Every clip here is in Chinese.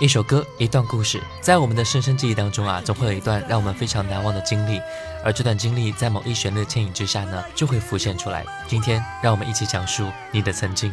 一首歌，一段故事，在我们的深深记忆当中啊，总会有一段让我们非常难忘的经历，而这段经历在某一旋律的牵引之下呢，就会浮现出来。今天，让我们一起讲述你的曾经。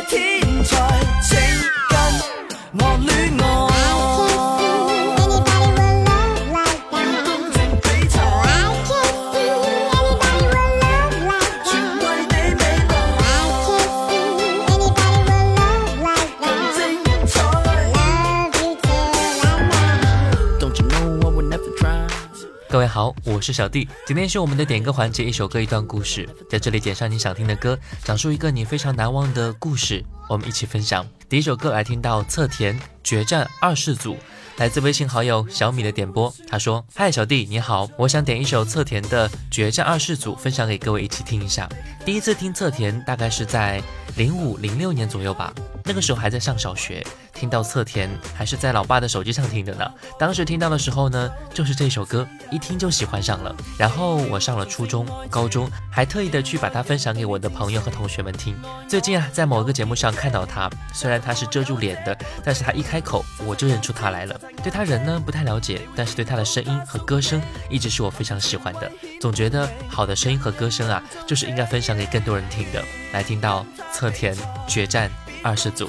party. 是小弟，今天是我们的点歌环节，一首歌一段故事，在这里点上你想听的歌，讲述一个你非常难忘的故事，我们一起分享。第一首歌来听到侧田《决战二世祖》，来自微信好友小米的点播，他说：“嗨，小弟你好，我想点一首侧田的《决战二世祖》，分享给各位一起听一下。第一次听侧田大概是在零五零六年左右吧，那个时候还在上小学。”听到侧田还是在老爸的手机上听的呢。当时听到的时候呢，就是这首歌，一听就喜欢上了。然后我上了初中、高中，还特意的去把它分享给我的朋友和同学们听。最近啊，在某一个节目上看到他，虽然他是遮住脸的，但是他一开口，我就认出他来了。对他人呢不太了解，但是对他的声音和歌声一直是我非常喜欢的。总觉得好的声音和歌声啊，就是应该分享给更多人听的。来听到侧田决战二十组。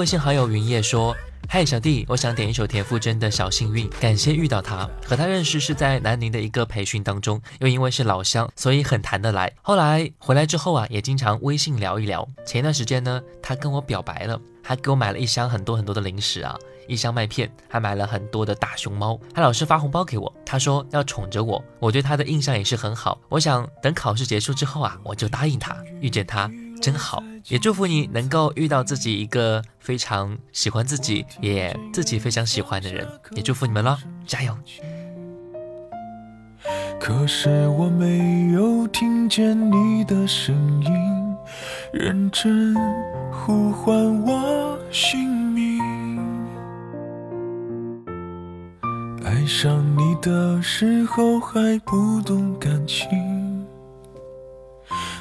微信好友云叶说：“嗨，小弟，我想点一首田馥甄的《小幸运》，感谢遇到他。和他认识是在南宁的一个培训当中，又因为是老乡，所以很谈得来。后来回来之后啊，也经常微信聊一聊。前一段时间呢，他跟我表白了，还给我买了一箱很多很多的零食啊，一箱麦片，还买了很多的大熊猫，还老是发红包给我。他说要宠着我，我对他的印象也是很好。我想等考试结束之后啊，我就答应他。遇见他真好。”也祝福你能够遇到自己一个非常喜欢自己，也自己非常喜欢的人。也祝福你们了，加油！可是我没有听见你的声音，认真呼唤我姓名。爱上你的时候还不懂感情。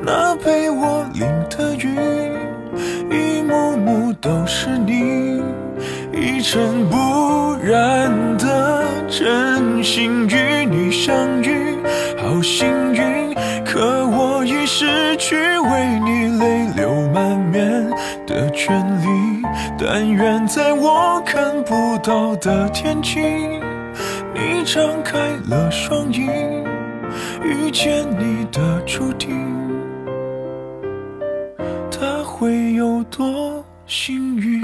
那陪我淋的雨，一幕幕都是你，一尘不染的真心与你相遇，好幸运。可我已失去为你泪流满面的权利。但愿在我看不到的天际，你张开了双翼。遇见你的注定，他会有多幸运？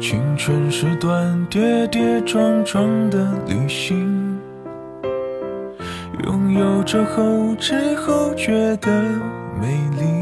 青春是段跌跌撞撞的旅行，拥有着后知后觉的美丽。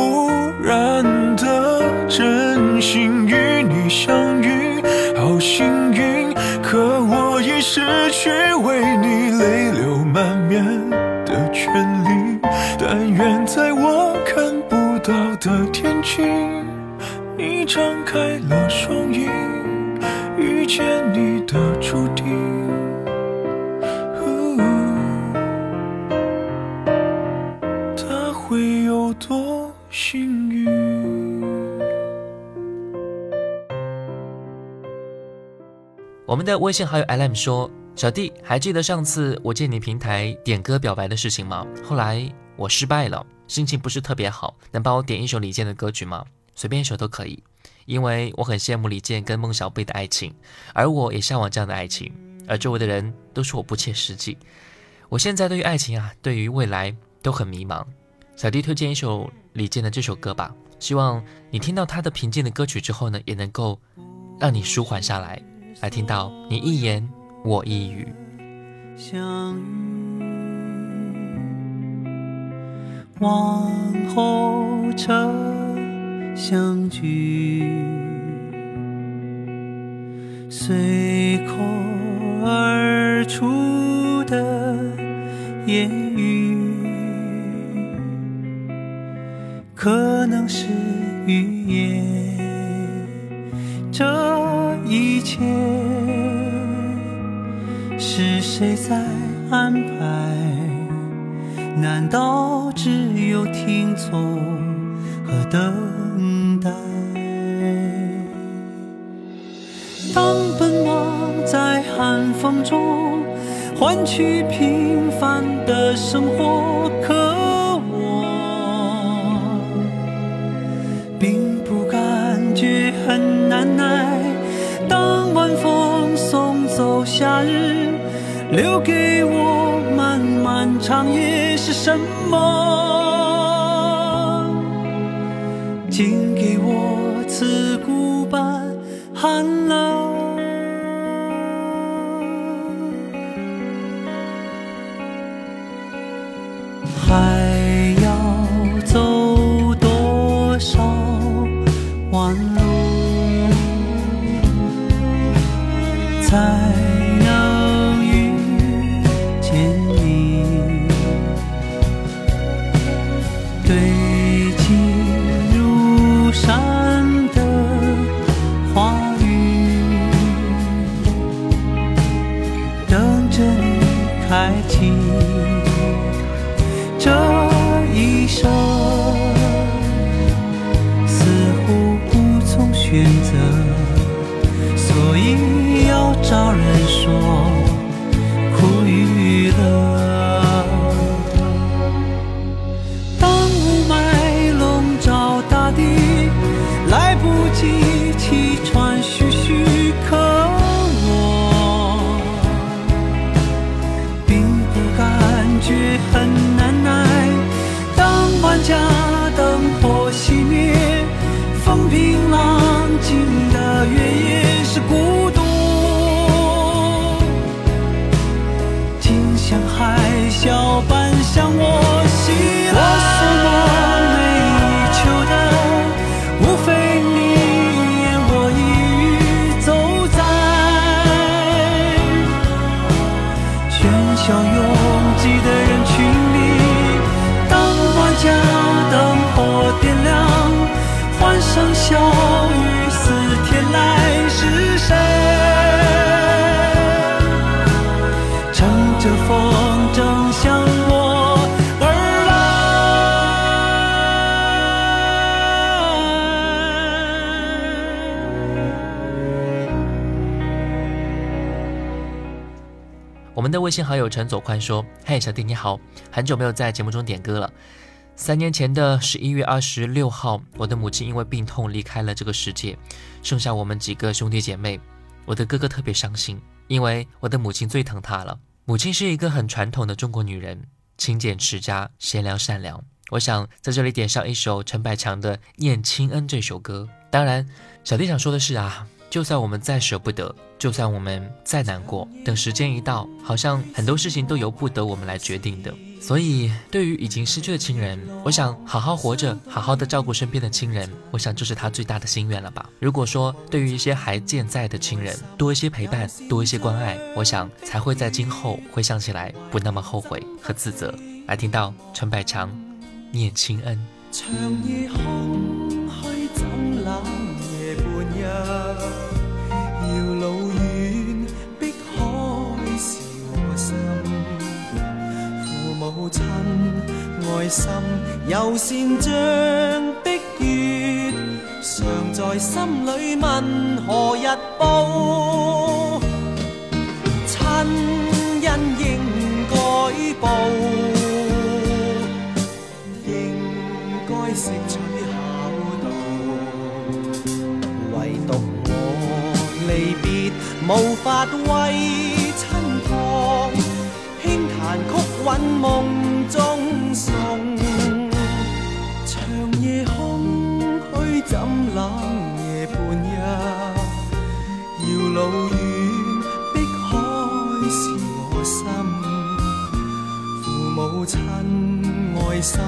轻，你张开了双翼，遇见你的注定。他会有多幸运？我们的微信好友 LM 说，小弟还记得上次我借你平台点歌表白的事情吗？后来我失败了。心情不是特别好，能帮我点一首李健的歌曲吗？随便一首都可以，因为我很羡慕李健跟孟小贝的爱情，而我也向往这样的爱情，而周围的人都说我不切实际。我现在对于爱情啊，对于未来都很迷茫。小弟推荐一首李健的这首歌吧，希望你听到他的平静的歌曲之后呢，也能够让你舒缓下来，来听到你一言我一语。往后曾相聚，随口而出的言语，可能是预言。这一切是谁在安排？难道只有听从和等待？当奔忙在寒风中换取平凡的生活，可我并不感觉很难耐。当晚风送走夏日。留给我漫漫长夜是什么？请给我刺骨般寒冷。微信好友陈左宽说：“嘿，小弟你好，很久没有在节目中点歌了。三年前的十一月二十六号，我的母亲因为病痛离开了这个世界，剩下我们几个兄弟姐妹。我的哥哥特别伤心，因为我的母亲最疼他了。母亲是一个很传统的中国女人，勤俭持家，贤良善良。我想在这里点上一首陈百强的《念亲恩》这首歌。当然，小弟想说的是啊，就算我们再舍不得。”就算我们再难过，等时间一到，好像很多事情都由不得我们来决定的。所以，对于已经失去的亲人，我想好好活着，好好的照顾身边的亲人，我想这是他最大的心愿了吧。如果说对于一些还健在的亲人，多一些陪伴，多一些关爱，我想才会在今后回想起来不那么后悔和自责。来听到陈百强念亲恩。亲爱心柔善像碧月，常在心里问何日报亲恩应该报，应该识取孝道。唯独我离别无法为亲托，轻弹曲韵梦。送长夜空虚怎冷夜半日，遥路远碧海是我心。父母亲爱心，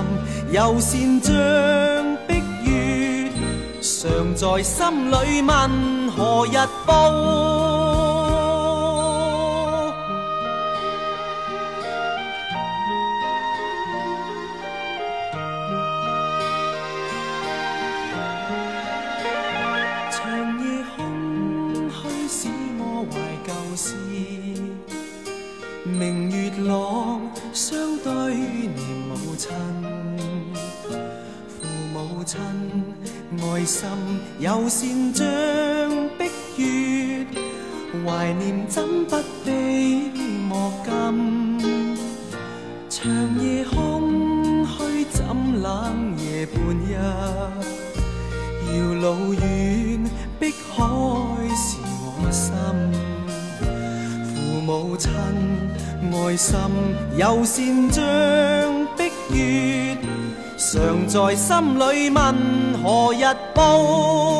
尤善将碧月常在心里问何日报。怀念怎不悲，莫禁长夜空虚怎冷夜半日？遥路远，碧海是我心。父母亲爱心，又善将碧月常在心里问：何日报？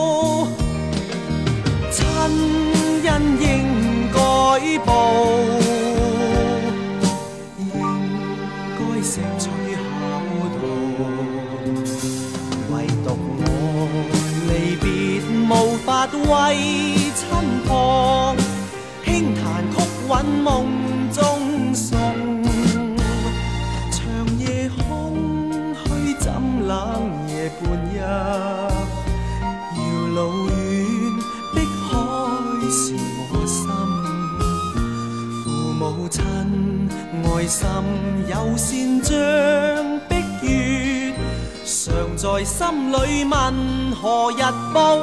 几步，应该成取巧道。唯独我离别无法慰亲朋，轻弹曲韵梦中送，长夜空虚怎冷夜半一。心有善章碧月常在心里问何日报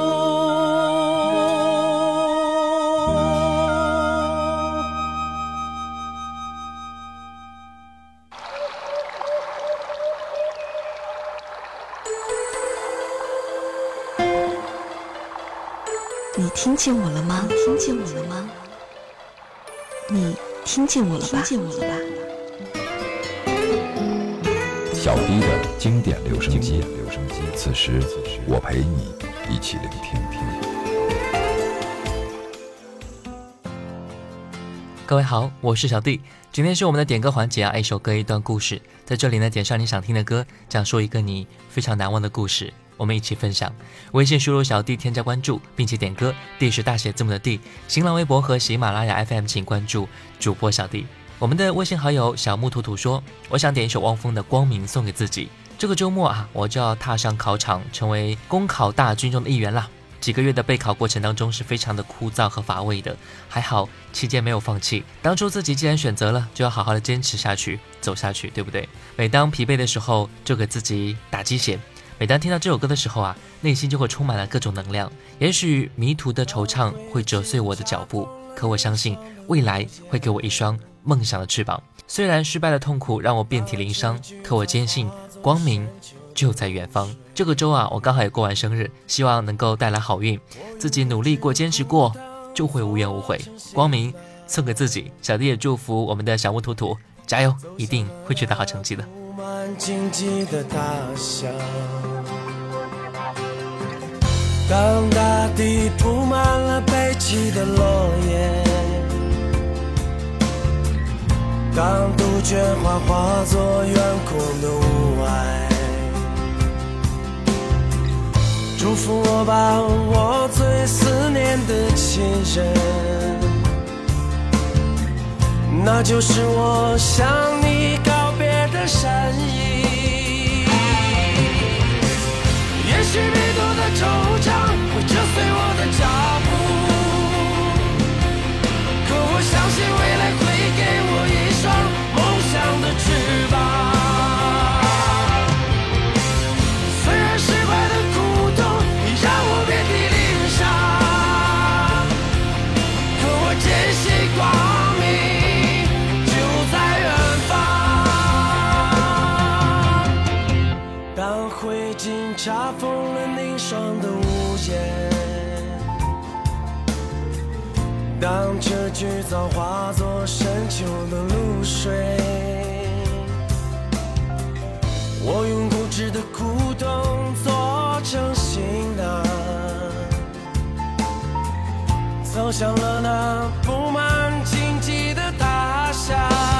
你听见我了吗听见我了吗你听见我了吧听见我了吧小弟的经典留声机，此时我陪你一起聆听。听，各位好，我是小弟，今天是我们的点歌环节啊，一首歌一段故事，在这里呢，点上你想听的歌，讲述一个你非常难忘的故事，我们一起分享。微信输入“小弟”添加关注，并且点歌，D 是大写字母的 D。新浪微博和喜马拉雅 FM 请关注主播小弟。我们的微信好友小木兔兔说：“我想点一首汪峰的《光明》送给自己。这个周末啊，我就要踏上考场，成为公考大军中的一员了。几个月的备考过程当中是非常的枯燥和乏味的，还好期间没有放弃。当初自己既然选择了，就要好好的坚持下去，走下去，对不对？每当疲惫的时候，就给自己打鸡血。每当听到这首歌的时候啊，内心就会充满了各种能量。也许迷途的惆怅会折碎我的脚步，可我相信未来会给我一双。”梦想的翅膀，虽然失败的痛苦让我遍体鳞伤，可我坚信光明就在远方。这个周啊，我刚好也过完生日，希望能够带来好运。自己努力过，坚持过，就会无怨无悔。光明送给自己，小弟也祝福我们的小木图图，加油，一定会取得好成绩的。当大地铺满了悲泣的落叶。当杜鹃花化作远空的雾霭，祝福我吧，我最思念的亲人，那就是我向你告别的身影。也许迷途的惆怅会扯碎我的脚步，可我相信未来。当这聚藻化作深秋的露水，我用固执的枯藤做成行囊，走向了那布满荆棘的大山。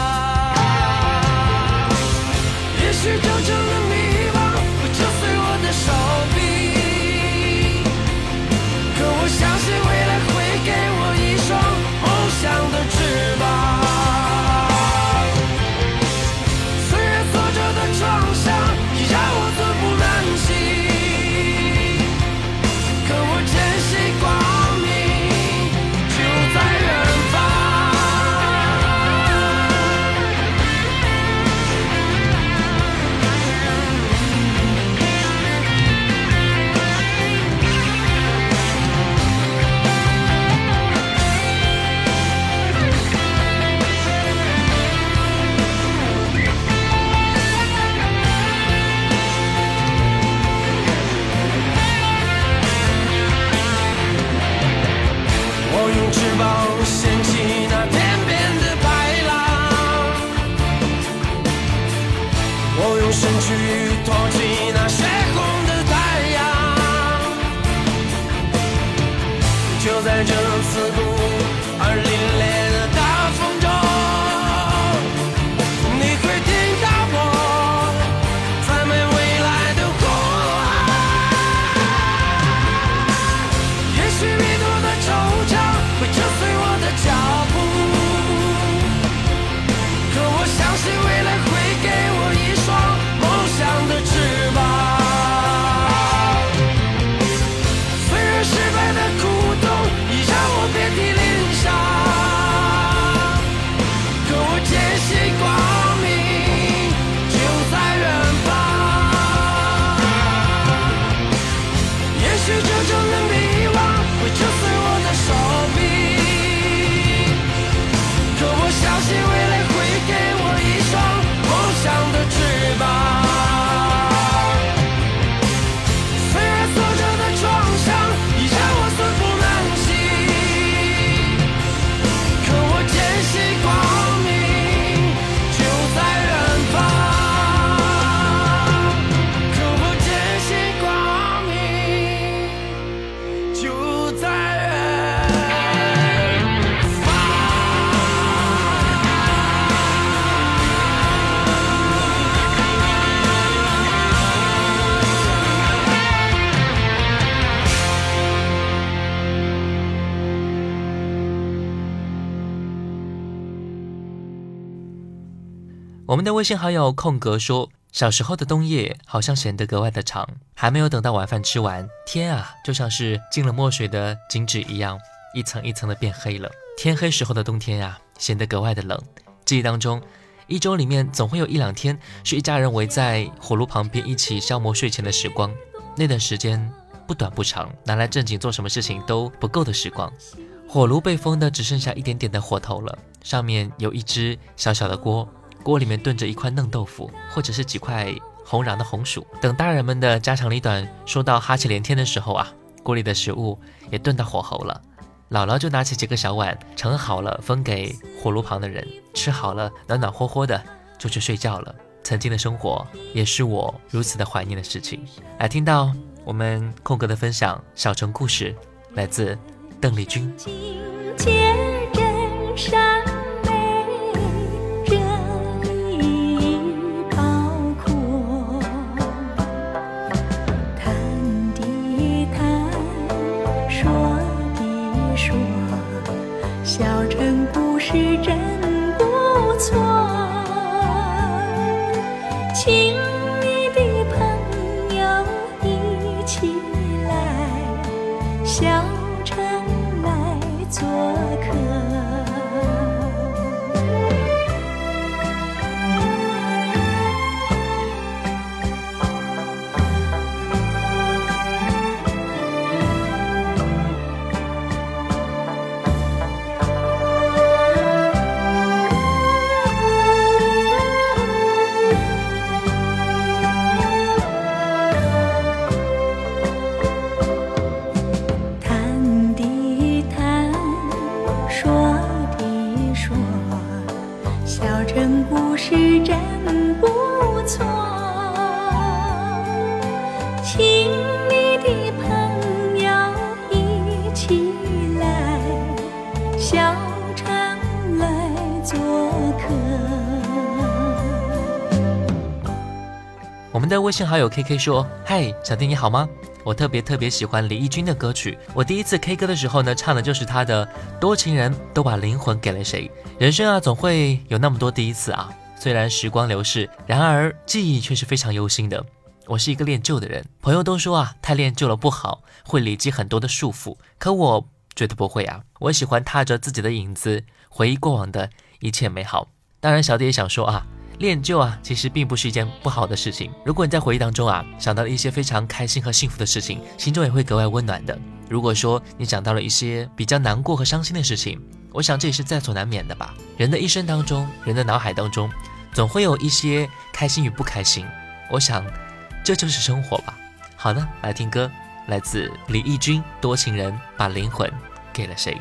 我们的微信好友空格说：“小时候的冬夜好像显得格外的长，还没有等到晚饭吃完，天啊，就像是进了墨水的纸一样，一层一层的变黑了。天黑时候的冬天呀，显得格外的冷。记忆当中，一周里面总会有一两天是一家人围在火炉旁边一起消磨睡前的时光，那段时间不短不长，拿来正经做什么事情都不够的时光。火炉被封的只剩下一点点的火头了，上面有一只小小的锅。”锅里面炖着一块嫩豆腐，或者是几块红瓤的红薯。等大人们的家长里短说到哈气连天的时候啊，锅里的食物也炖到火候了。姥姥就拿起几个小碗盛好了，分给火炉旁的人吃好了，暖暖和和的就去睡觉了。曾经的生活也是我如此的怀念的事情。来，听到我们空格的分享，小城故事，来自邓丽君。是真微信好友 K K 说：“嗨，小弟你好吗？我特别特别喜欢李翊君的歌曲。我第一次 K 歌的时候呢，唱的就是他的《多情人都把灵魂给了谁》。人生啊，总会有那么多第一次啊。虽然时光流逝，然而记忆却是非常忧心的。我是一个恋旧的人，朋友都说啊，太恋旧了不好，会累积很多的束缚。可我觉得不会啊，我喜欢踏着自己的影子回忆过往的一切美好。当然，小弟也想说啊。”恋旧啊，其实并不是一件不好的事情。如果你在回忆当中啊，想到了一些非常开心和幸福的事情，心中也会格外温暖的。如果说你想到了一些比较难过和伤心的事情，我想这也是在所难免的吧。人的一生当中，人的脑海当中，总会有一些开心与不开心。我想，这就是生活吧。好的，来听歌，来自李翊君《多情人把灵魂给了谁》。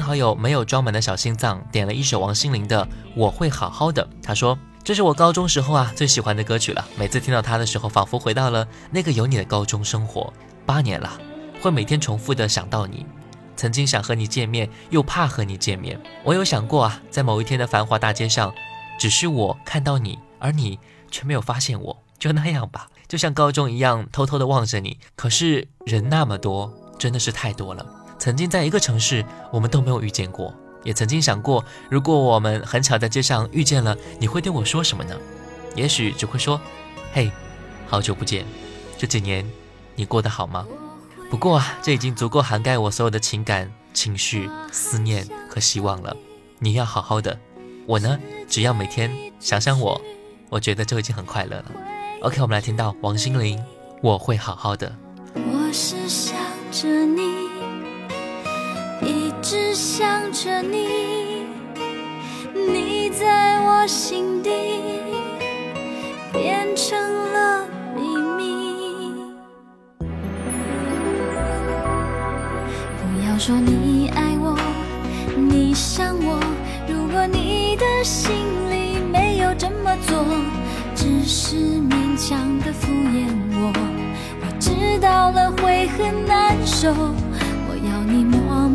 好友没有装满的小心脏，点了一首王心凌的《我会好好的》。他说：“这是我高中时候啊最喜欢的歌曲了。每次听到它的时候，仿佛回到了那个有你的高中生活。八年了，会每天重复的想到你。曾经想和你见面，又怕和你见面。我有想过啊，在某一天的繁华大街上，只是我看到你，而你却没有发现我。就那样吧，就像高中一样，偷偷的望着你。可是人那么多，真的是太多了。”曾经在一个城市，我们都没有遇见过，也曾经想过，如果我们很巧在街上遇见了，你会对我说什么呢？也许只会说：“嘿，好久不见，这几年你过得好吗？”不过啊，这已经足够涵盖我所有的情感、情绪、思念和希望了。你要好好的，我呢，只要每天想想我，我觉得就已经很快乐了。OK，我们来听到王心凌，我会好好的。我是想着你。只想着你，你在我心底变成了秘密。不要说你爱我，你想我。如果你的心里没有这么做，只是勉强的敷衍我，我知道了会很难受。我要你。默。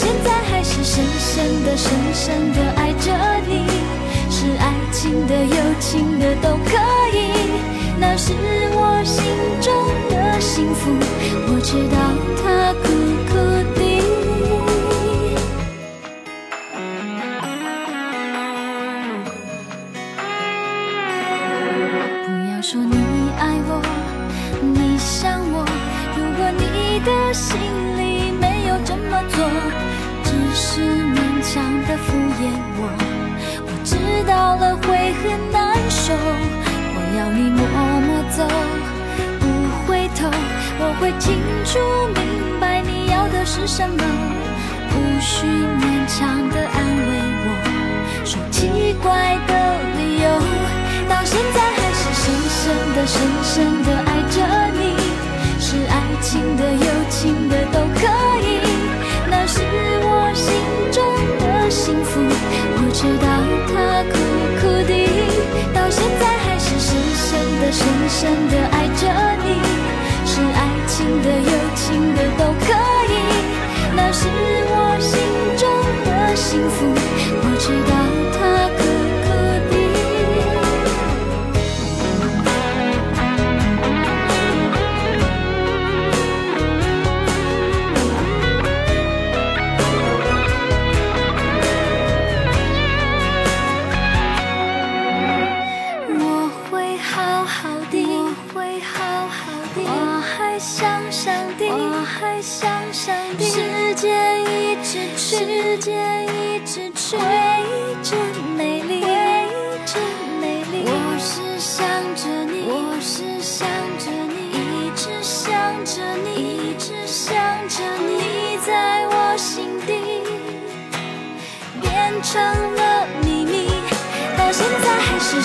现在还是深深的、深深的爱着你，是爱情的、友情的都可以，那是我心中的幸福。我知道他。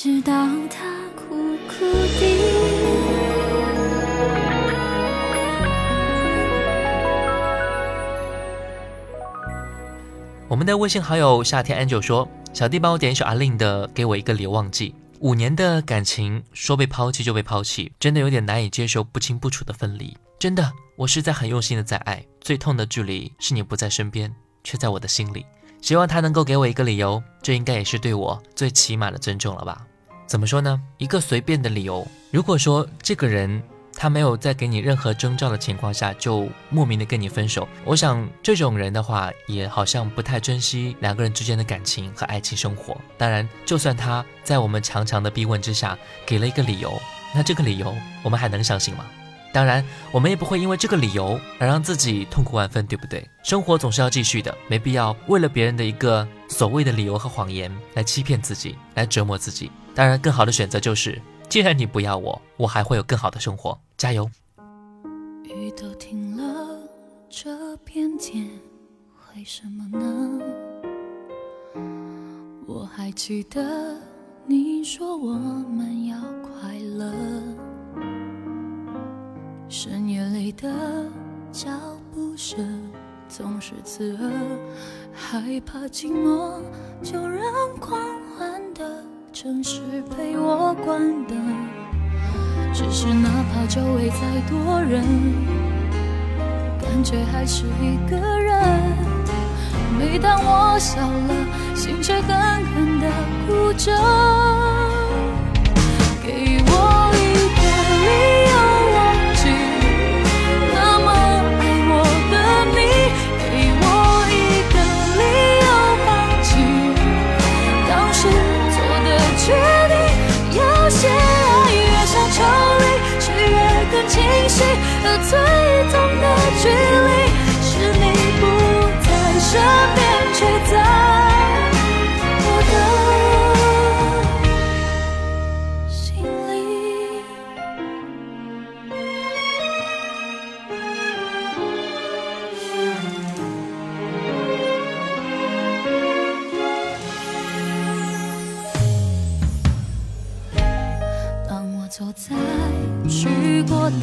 直到他哭我们的微信好友夏天 a n g e l 说：“小弟帮我点一首阿令的《给我一个理由忘记》，五年的感情说被抛弃就被抛弃，真的有点难以接受不清不楚的分离。真的，我是在很用心的在爱。最痛的距离是你不在身边，却在我的心里。希望他能够给我一个理由，这应该也是对我最起码的尊重了吧。”怎么说呢？一个随便的理由。如果说这个人他没有在给你任何征兆的情况下，就莫名的跟你分手，我想这种人的话，也好像不太珍惜两个人之间的感情和爱情生活。当然，就算他在我们强强的逼问之下给了一个理由，那这个理由我们还能相信吗？当然，我们也不会因为这个理由而让自己痛苦万分，对不对？生活总是要继续的，没必要为了别人的一个所谓的理由和谎言来欺骗自己，来折磨自己。当然，更好的选择就是，既然你不要我，我还会有更好的生活。加油！雨都停了，这片天为什么呢？我我还记得你说们要快乐。深夜里的脚步声总是刺耳，害怕寂寞，就让狂欢的城市陪我关灯。只是哪怕周围再多人，感觉还是一个人。每当我笑了，心却狠狠的哭着。给我一个理由。和最痛的距离，是你不在身边，却在我的心里。当我走在去过的。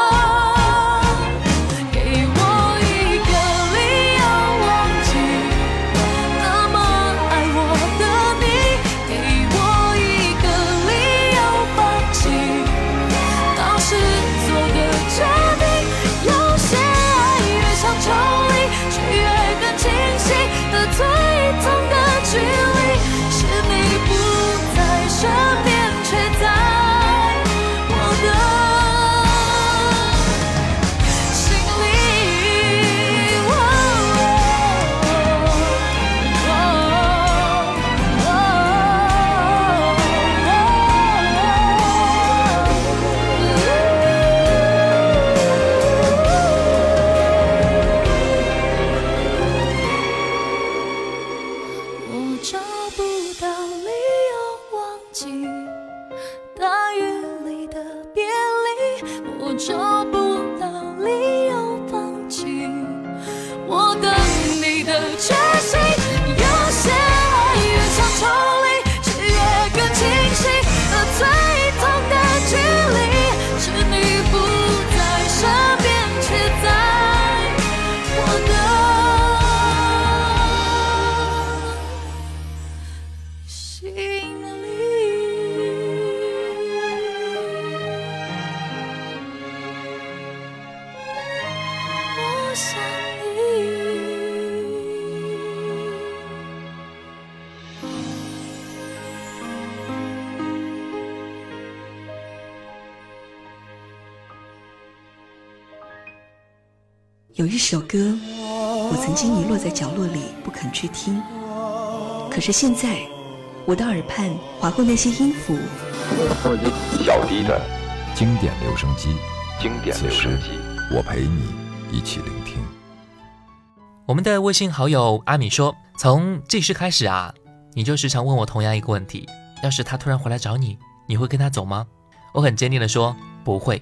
说不去听，可是现在，我的耳畔划过那些音符。小的，经典留声机，经典留声机，我陪你一起聆听。我们的微信好友阿米说：“从这时开始啊，你就时常问我同样一个问题：，要是他突然回来找你，你会跟他走吗？”我很坚定的说：“不会。”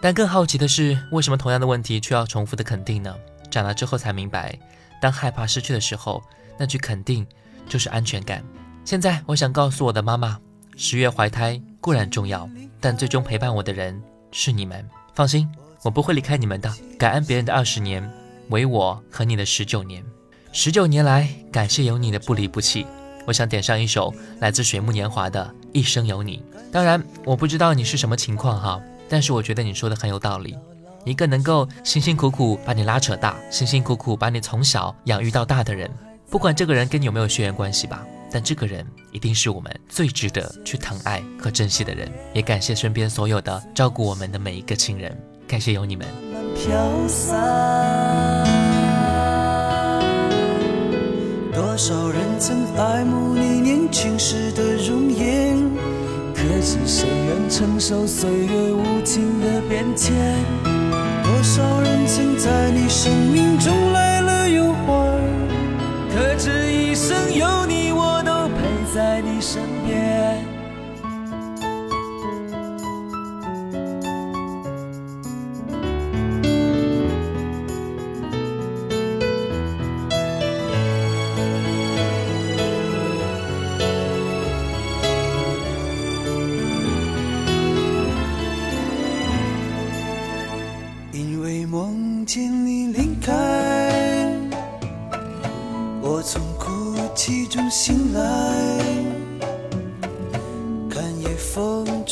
但更好奇的是，为什么同样的问题却要重复的肯定呢？长大之后才明白。当害怕失去的时候，那句肯定就是安全感。现在我想告诉我的妈妈，十月怀胎固然重要，但最终陪伴我的人是你们。放心，我不会离开你们的。感恩别人的二十年，唯我和你的十九年。十九年来，感谢有你的不离不弃。我想点上一首来自水木年华的《一生有你》。当然，我不知道你是什么情况哈，但是我觉得你说的很有道理。一个能够辛辛苦苦把你拉扯大，辛辛苦苦把你从小养育到大的人，不管这个人跟你有没有血缘关系吧，但这个人一定是我们最值得去疼爱和珍惜的人。也感谢身边所有的照顾我们的每一个亲人，感谢有你们。多少人曾在你生命中来了又还？可知一生有你，我都陪在你身边。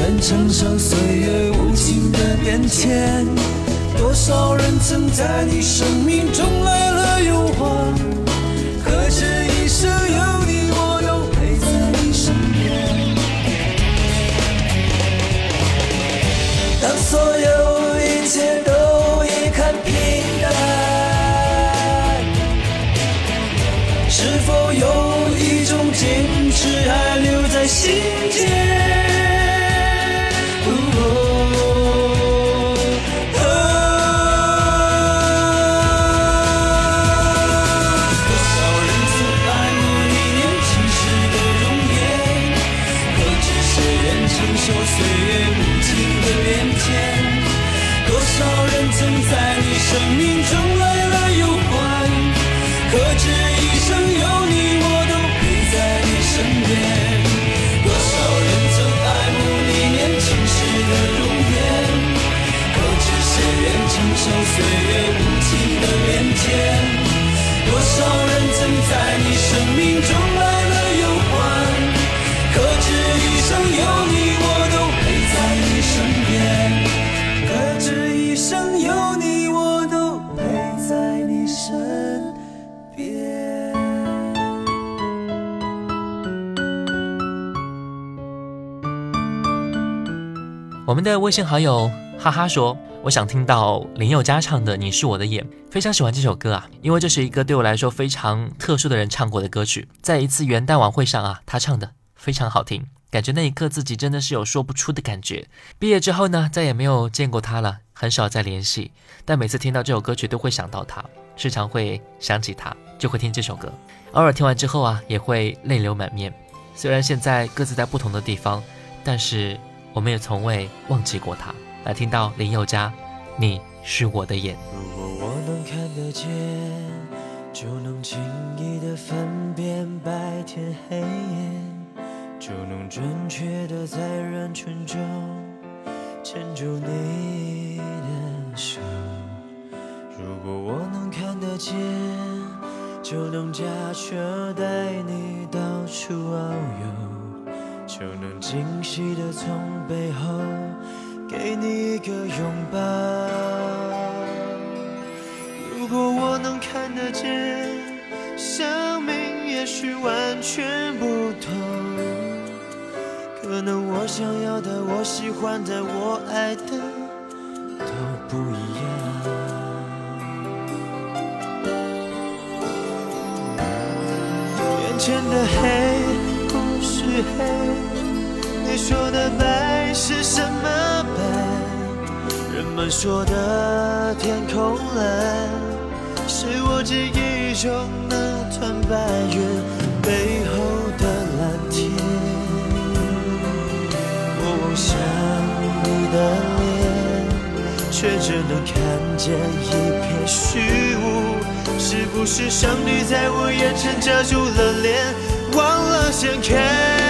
愿承受岁月无情的变迁，多少人曾在你生命中来了又还？可是。您们的微信好友哈哈说：“我想听到林宥嘉唱的《你是我的眼》，非常喜欢这首歌啊，因为这是一个对我来说非常特殊的人唱过的歌曲。在一次元旦晚会上啊，他唱的非常好听，感觉那一刻自己真的是有说不出的感觉。毕业之后呢，再也没有见过他了，很少再联系，但每次听到这首歌曲都会想到他，时常会想起他，就会听这首歌。偶尔听完之后啊，也会泪流满面。虽然现在各自在不同的地方，但是……”我们也从未忘记过他。来，听到林宥嘉，你是我的眼。如果我能看得见，就能轻易的分辨白天黑夜，就能准确的在人群中牵住你的手。如果我能看得见，就能驾车带你到处遨游。就能惊喜的从背后给你一个拥抱。如果我能看得见，生命也许完全不同。可能我想要的、我喜欢的、我爱的都不一样。眼前的黑。黑，你说的白是什么白？人们说的天空蓝，是我记忆中那团白云背后的蓝天。我望向你的脸，却只能看见一片虚无。是不是上帝在我眼前遮住了脸，忘了掀开？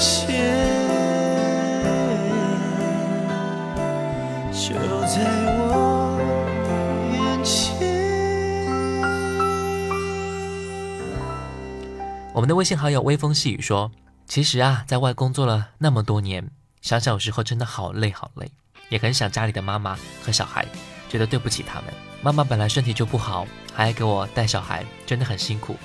就在我眼前。我们的微信好友微风细雨说：“其实啊，在外工作了那么多年，想想有时候真的好累好累，也很想家里的妈妈和小孩，觉得对不起他们。妈妈本来身体就不好，还要给我带小孩，真的很辛苦，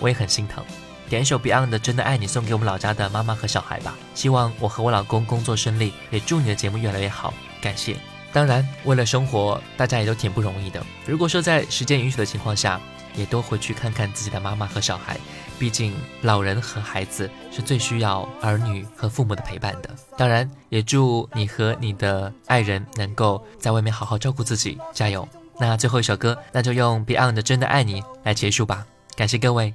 我也很心疼。”点一首 Beyond 的《真的爱你》，送给我们老家的妈妈和小孩吧。希望我和我老公工作顺利，也祝你的节目越来越好。感谢。当然，为了生活，大家也都挺不容易的。如果说在时间允许的情况下，也多回去看看自己的妈妈和小孩。毕竟，老人和孩子是最需要儿女和父母的陪伴的。当然，也祝你和你的爱人能够在外面好好照顾自己，加油。那最后一首歌，那就用 Beyond 的《真的爱你》来结束吧。感谢各位。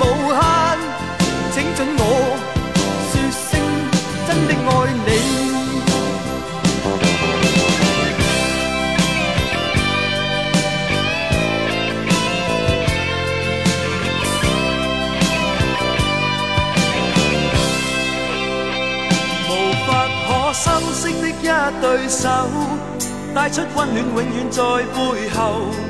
无限，请准我说声真的爱你。无法可修饰的一对手，带出温暖，永远在背后。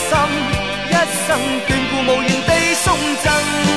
心一生眷顾，无缘地送赠。